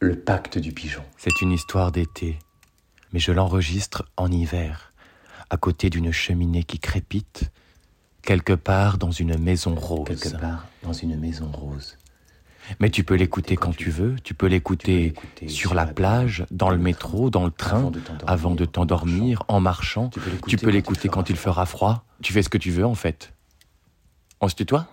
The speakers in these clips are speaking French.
Le pacte du pigeon. C'est une histoire d'été, mais je l'enregistre en hiver, à côté d'une cheminée qui crépite, quelque part dans une maison rose. Quelque part dans une maison rose. Mais tu peux l'écouter quand tu veux, tu peux l'écouter sur la plage, dans le métro, dans le train, avant de t'endormir, en marchant. Tu peux l'écouter quand il fera froid. Tu fais ce que tu veux en fait. On se tutoie?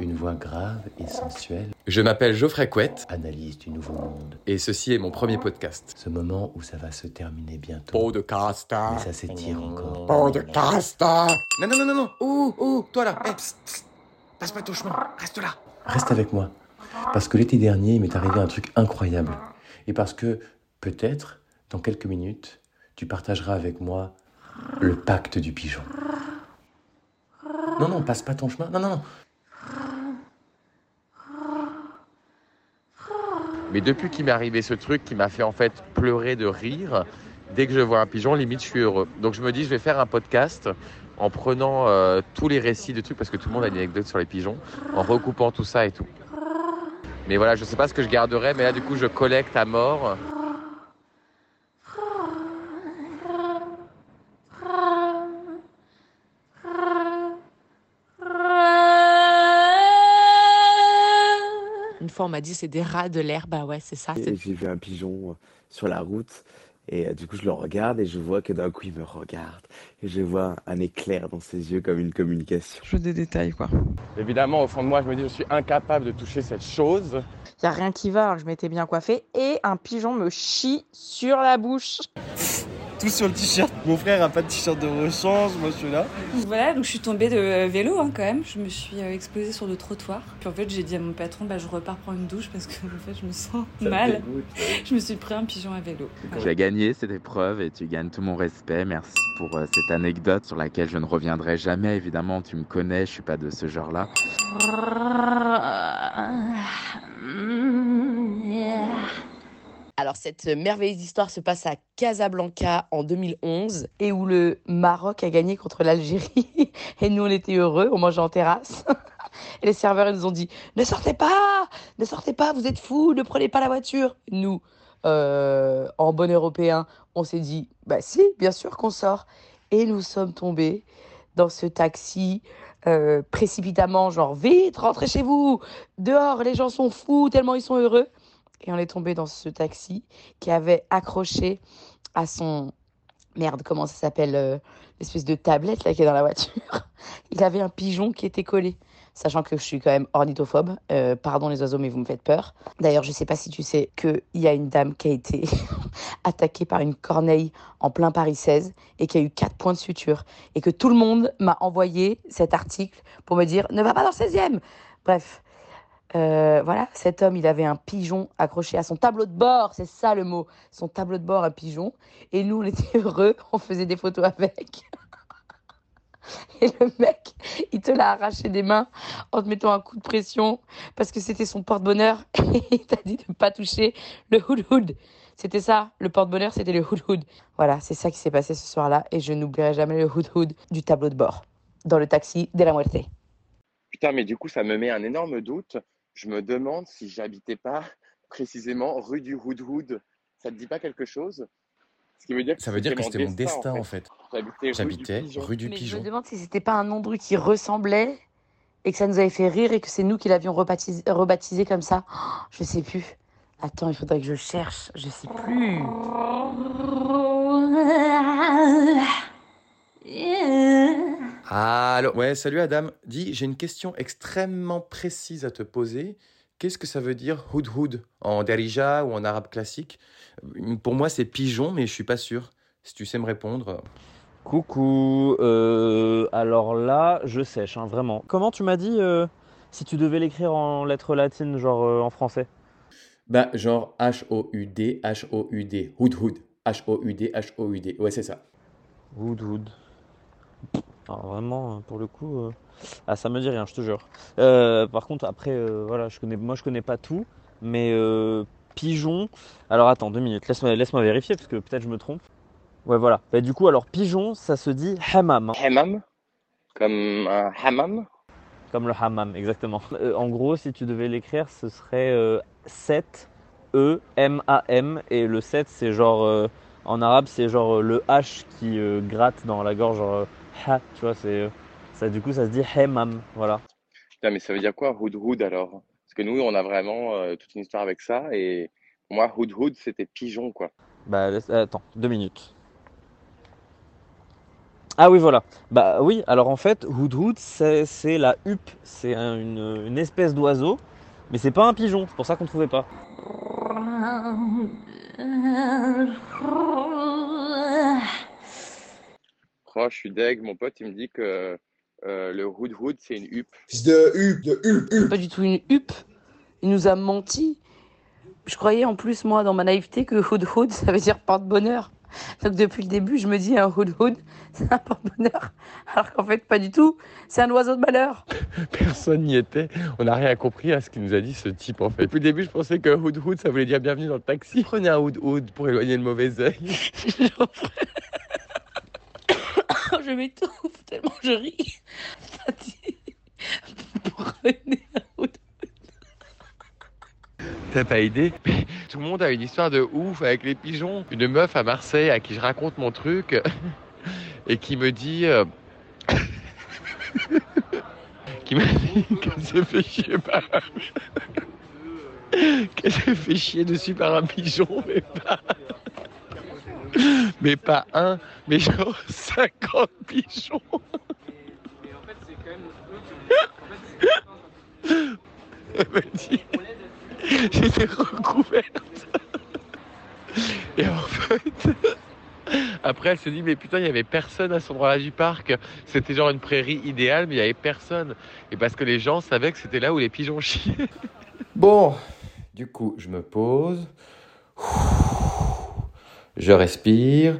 Une voix grave et sensuelle Je m'appelle Geoffrey Couette analyse du nouveau monde. et ceci est mon premier podcast. Ce moment où ça va se terminer bientôt. Podcast. Mais ça s'étire encore. Podcast. Non, non, non, non, non. Ouh, ouh, toi là. Eh, psst, psst. Passe pas ton chemin, reste là. Reste avec moi. Parce que l'été dernier, il m'est arrivé un truc incroyable. Et parce que, peut-être, dans quelques minutes, tu partageras avec moi le pacte du pigeon. Non, non, passe pas ton chemin. Non, non, non. Mais depuis qu'il m'est arrivé ce truc qui m'a fait en fait pleurer de rire, dès que je vois un pigeon, limite je suis heureux. Donc je me dis je vais faire un podcast en prenant euh, tous les récits de trucs parce que tout le monde a une anecdote sur les pigeons, en recoupant tout ça et tout. Mais voilà, je sais pas ce que je garderai, mais là du coup je collecte à mort. M'a dit c'est des rats de l'air. Bah ouais, c'est ça. Et j'ai vu un pigeon euh, sur la route et euh, du coup je le regarde et je vois que d'un coup il me regarde et je vois un éclair dans ses yeux comme une communication. Je veux des détails, quoi. Évidemment, au fond de moi, je me dis je suis incapable de toucher cette chose. Y a rien qui va. alors je m'étais bien coiffée et un pigeon me chie sur la bouche. Tout sur le t-shirt. Mon frère a pas de t-shirt de rechange, moi je suis là. Voilà, donc je suis tombée de vélo hein, quand même. Je me suis euh, explosée sur le trottoir. Puis en fait, j'ai dit à mon patron, bah, je repars prendre une douche parce que en fait, je me sens mal. Je me suis pris un pigeon à vélo. Tu as gagné cette épreuve et tu gagnes tout mon respect. Merci pour euh, cette anecdote sur laquelle je ne reviendrai jamais. Évidemment, tu me connais, je suis pas de ce genre-là. Alors cette merveilleuse histoire se passe à Casablanca en 2011 et où le Maroc a gagné contre l'Algérie et nous on était heureux, on mangeait en terrasse. Et les serveurs ils nous ont dit ne sortez pas, ne sortez pas, vous êtes fous, ne prenez pas la voiture. Nous, euh, en bon européen, on s'est dit bah si, bien sûr qu'on sort. Et nous sommes tombés dans ce taxi euh, précipitamment, genre vite, rentrez chez vous, dehors, les gens sont fous tellement ils sont heureux. Et on est tombé dans ce taxi qui avait accroché à son. Merde, comment ça s'appelle euh, L'espèce de tablette là qui est dans la voiture. Il avait un pigeon qui était collé. Sachant que je suis quand même ornithophobe. Euh, pardon les oiseaux, mais vous me faites peur. D'ailleurs, je sais pas si tu sais qu'il y a une dame qui a été attaquée par une corneille en plein Paris 16 et qui a eu quatre points de suture. Et que tout le monde m'a envoyé cet article pour me dire ne va pas dans le 16e. Bref. Euh, voilà, cet homme, il avait un pigeon accroché à son tableau de bord, c'est ça le mot, son tableau de bord, un pigeon. Et nous, on était heureux, on faisait des photos avec. Et le mec, il te l'a arraché des mains en te mettant un coup de pression parce que c'était son porte-bonheur et il t'a dit de ne pas toucher le hood-hood. C'était ça, le porte-bonheur, c'était le hood-hood. Voilà, c'est ça qui s'est passé ce soir-là et je n'oublierai jamais le hood-hood du tableau de bord dans le taxi de la muerte. Putain, mais du coup, ça me met un énorme doute. Je me demande si j'habitais pas précisément rue du Hood Ça te dit pas quelque chose? Ce qui veut dire que Ça veut dire que c'était mon destin en fait. J'habitais J'habitais rue du Pigeon. rue du Mais je me demande si c'était pas un nom de rue qui ressemblait et que ça nous avait fait rire et que c'est nous qui l'avions rebaptisé, rebaptisé comme ça. Oh, je sais plus. Attends, il faudrait que je cherche. Je sais plus. Allô Ouais, salut Adam. Dis, j'ai une question extrêmement précise à te poser. Qu'est-ce que ça veut dire hood hood en darija ou en arabe classique? Pour moi, c'est pigeon, mais je suis pas sûr. Si tu sais me répondre. Coucou, euh, alors là, je sèche, hein, vraiment. Comment tu m'as dit euh, si tu devais l'écrire en lettres latines, genre euh, en français? Bah, genre H-O-U-D, H-O-U-D, hood hood. H-O-U-D, H-O-U-D. Ouais, c'est ça. Wood Wood. Alors vraiment, euh, pour le coup, euh, ah, ça me dit rien, je te jure. Euh, par contre, après, euh, voilà, je connais, moi je connais pas tout, mais euh, pigeon. Alors attends, deux minutes, laisse-moi laisse-moi vérifier parce que peut-être je me trompe. Ouais, voilà. Bah, du coup, alors pigeon, ça se dit hammam, hein, Hammam? Comme un hammam? Comme le hammam, exactement. Euh, en gros, si tu devais l'écrire, ce serait 7 H-E-M-A-M. Et le 7, c'est genre. euh, en arabe, c'est genre euh, le H qui euh, gratte dans la gorge, genre euh, ha, tu vois, c'est. euh, ça, du coup, ça se dit hemam, voilà. Putain, mais ça veut dire quoi, hood hood alors? Parce que nous, on a vraiment euh, toute une histoire avec ça. Et pour moi, hood hood, c'était pigeon, quoi. Bah, laisse- attends, deux minutes. Ah oui, voilà. Bah oui, alors en fait, Hood c'est c'est la huppe. C'est un- une, une espèce d'oiseau, mais c'est pas un pigeon, c'est pour ça qu'on ne trouvait pas. Oh, je suis deg. Mon pote, il me dit que euh, le hood hood, c'est une huppe. de huppe, de huppe, C'est pas du tout une huppe. Il nous a menti. Je croyais en plus, moi, dans ma naïveté, que hood hood, ça veut dire porte-bonheur. Donc depuis le début, je me dis un hood hood, c'est un porte-bonheur. Alors qu'en fait, pas du tout. C'est un oiseau de malheur. Personne n'y était. On n'a rien compris à ce qu'il nous a dit, ce type, en fait. Depuis le début, je pensais que hood hood, ça voulait dire bienvenue dans le taxi. Prenez un hood hood pour éloigner le mauvais œil. Je m'étouffe tellement je ris. T'as pas idée? Mais Tout le monde a une histoire de ouf avec les pigeons. Une meuf à Marseille à qui je raconte mon truc et qui me dit. euh, qui m'a dit qu'elle s'est fait chier par un... qu'elle s'est fait chier dessus par un pigeon, mais pas. Mais pas un, mais genre 50 pigeons. Elle m'a dit. J'étais recouverte. Et en fait, après, elle se dit, mais putain, il y avait personne à cet endroit-là du parc. C'était genre une prairie idéale, mais il y avait personne. Et parce que les gens savaient que c'était là où les pigeons chiaient. Bon, du coup, je me pose. Je respire.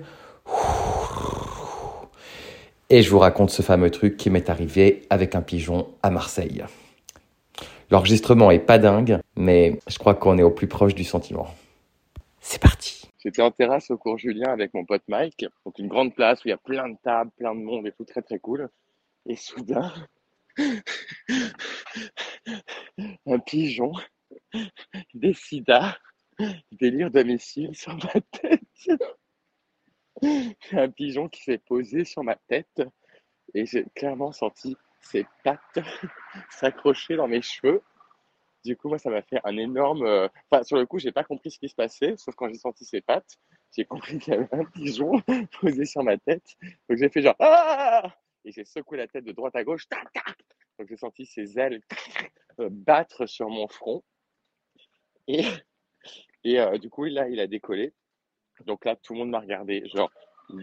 Et je vous raconte ce fameux truc qui m'est arrivé avec un pigeon à Marseille. L'enregistrement est pas dingue, mais je crois qu'on est au plus proche du sentiment. C'est parti. J'étais en terrasse au cours Julien avec mon pote Mike. Donc une grande place où il y a plein de tables, plein de monde et tout, très très cool. Et soudain, un pigeon décida d'élire domicile sur ma tête. Un pigeon qui s'est posé sur ma tête et j'ai clairement senti ses pattes s'accrocher dans mes cheveux. Du coup, moi, ça m'a fait un énorme. euh, Enfin, sur le coup, j'ai pas compris ce qui se passait, sauf quand j'ai senti ses pattes, j'ai compris qu'il y avait un pigeon posé sur ma tête. Donc j'ai fait genre ah et j'ai secoué la tête de droite à gauche. Tac, tac. Donc j'ai senti ses ailes euh, battre sur mon front. Et, et euh, du coup, là, il a décollé. Donc là, tout le monde m'a regardé, genre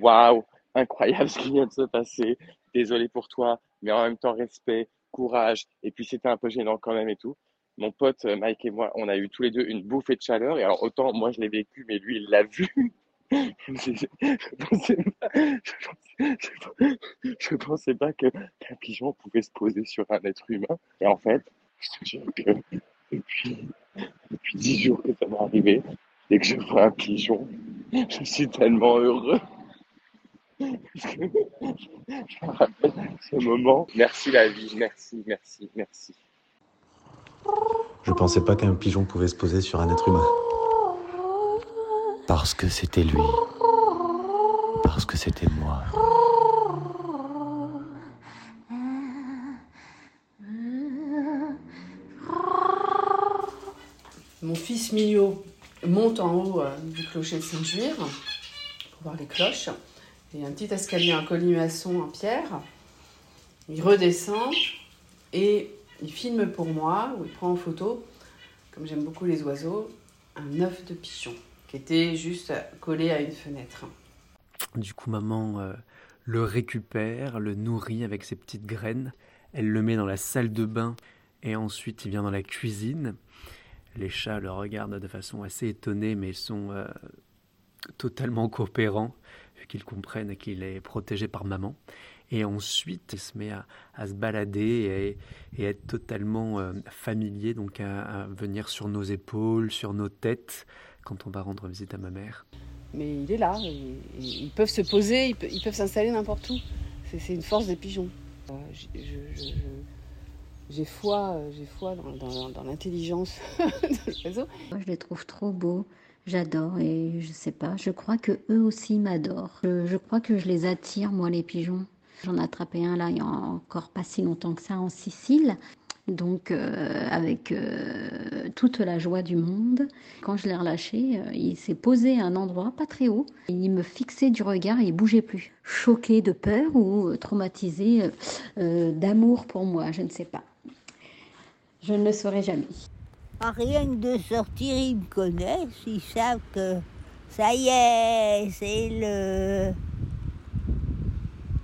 waouh, incroyable ce qui vient de se passer. Désolé pour toi, mais en même temps respect, courage. Et puis c'était un peu gênant quand même et tout. Mon pote euh, Mike et moi, on a eu tous les deux une bouffée de chaleur. Et alors autant moi je l'ai vécu, mais lui il l'a vu. je, pensais pas, je pensais, pas que qu'un pigeon pouvait se poser sur un être humain. Et en fait, je te jure que depuis depuis jours que ça m'est arrivé, dès que je vois un pigeon, je suis tellement heureux. Je me rappelle ce moment. Merci la vie, merci, merci, merci. Je pensais pas qu'un pigeon pouvait se poser sur un être humain. Parce que c'était lui. Parce que c'était moi. Mon fils Mio monte en haut euh, du clocher de Saint-Juire pour voir les cloches. Il y a un petit escalier en colimaçon en pierre. Il redescend et il filme pour moi, ou il prend en photo, comme j'aime beaucoup les oiseaux, un œuf de pigeon qui était juste collé à une fenêtre. Du coup, maman euh, le récupère, le nourrit avec ses petites graines. Elle le met dans la salle de bain et ensuite il vient dans la cuisine. Les chats le regardent de façon assez étonnée, mais sont euh, totalement coopérants, vu qu'ils comprennent qu'il est protégé par maman. Et ensuite, il se met à, se balader et, et être totalement euh, familier, donc à, venir sur nos épaules, sur nos têtes, quand on va rendre visite à ma mère. Mais il est là, ils peuvent se poser, ils, pe- ils peuvent s'installer n'importe où. C'est une force des pigeons. Euh, J'ai foi, j'ai foi dans, dans l'intelligence de l'oiseau. Je les trouve trop beaux. J'adore et je sais pas, je crois que eux aussi m'adorent. Je, crois que je les attire, moi, les pigeons. J'en ai attrapé un là il y a encore pas si longtemps que ça en Sicile. Donc euh, avec euh, toute la joie du monde, quand je l'ai relâché, euh, il s'est posé à un endroit pas très haut. Il me fixait du regard et il bougeait plus. Choqué de peur ou traumatisé d'amour pour moi, je ne sais pas. Je ne le saurais jamais. À rien de sortir, ils me connaissent, ils savent que ça y est, c'est le.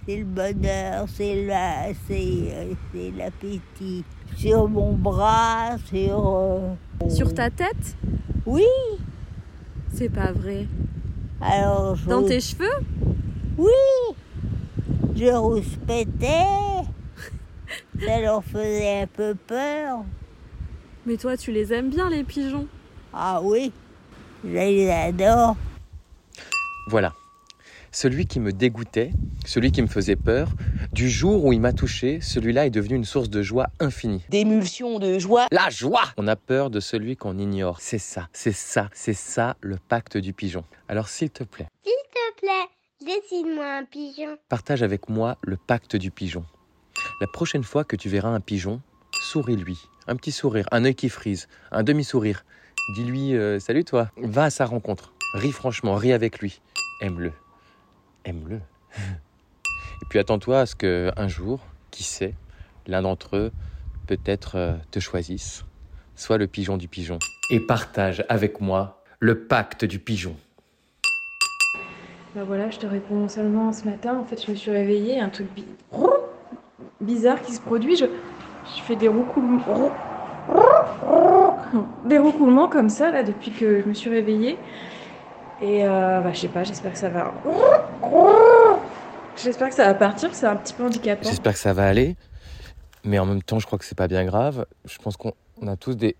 C'est le bonheur, c'est la, c'est, c'est l'appétit. Sur mon bras, sur. Euh, sur ta tête? Oui. C'est pas vrai. Alors. Dans tes cheveux? Oui. Je rouspétais. Ça leur faisait un peu peur. Mais toi, tu les aimes bien, les pigeons Ah oui, je les adore. Voilà. Celui qui me dégoûtait, celui qui me faisait peur, du jour où il m'a touché, celui-là est devenu une source de joie infinie. D'émulsion, de joie. La joie On a peur de celui qu'on ignore. C'est ça, c'est ça, c'est ça le pacte du pigeon. Alors s'il te plaît. S'il te plaît, dessine-moi un pigeon. Partage avec moi le pacte du pigeon. La prochaine fois que tu verras un pigeon, souris-lui. Un petit sourire, un œil qui frise, un demi-sourire. Dis-lui euh, Salut toi. Va à sa rencontre. Ris franchement, ris avec lui. Aime-le. Aime-le. Et puis attends-toi à ce que un jour, qui sait, l'un d'entre eux peut-être euh, te choisisse. Sois le pigeon du pigeon. Et partage avec moi le pacte du pigeon. Bah voilà, je te réponds seulement ce matin. En fait, je me suis réveillée, un truc bizarre qui se produit. Je, je fais des roucoulements, des roucoulements comme ça là depuis que je me suis réveillée. Et euh, bah, je sais pas, j'espère que ça va. J'espère que ça va partir, c'est un petit peu handicapant. J'espère que ça va aller, mais en même temps, je crois que c'est pas bien grave. Je pense qu'on a tous des.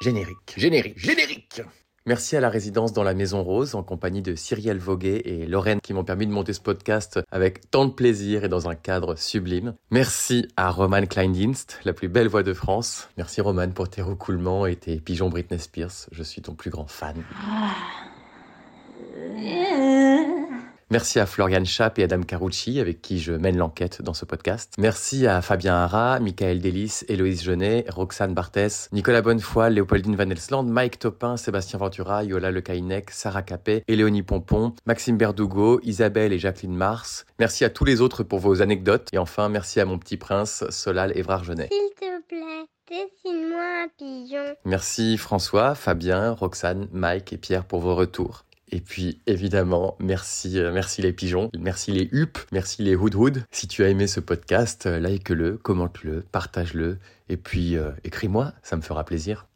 Générique, générique, générique Merci à la résidence dans la Maison Rose en compagnie de Cyrielle Voguet et Lorraine qui m'ont permis de monter ce podcast avec tant de plaisir et dans un cadre sublime. Merci à Roman Kleindienst, la plus belle voix de France. Merci Roman pour tes recoulements et tes pigeons Britney Spears. Je suis ton plus grand fan. Ah. Merci à Florian Schaap et Adam Carucci, avec qui je mène l'enquête dans ce podcast. Merci à Fabien Hara, Michael Delis, Héloïse Genet, Roxane Barthès, Nicolas Bonnefoy, Léopoldine Van Elsland, Mike Topin, Sébastien Ventura, Yola Le Caïnec, Sarah Capet, Éléonie Pompon, Maxime Berdugo, Isabelle et Jacqueline Mars. Merci à tous les autres pour vos anecdotes. Et enfin, merci à mon petit prince, Solal Évrard Genet. S'il te plaît, dessine-moi un pigeon. Merci François, Fabien, Roxane, Mike et Pierre pour vos retours. Et puis évidemment, merci, euh, merci les pigeons, merci les hups, merci les hood Si tu as aimé ce podcast, euh, like-le, commente-le, partage-le, et puis euh, écris-moi, ça me fera plaisir.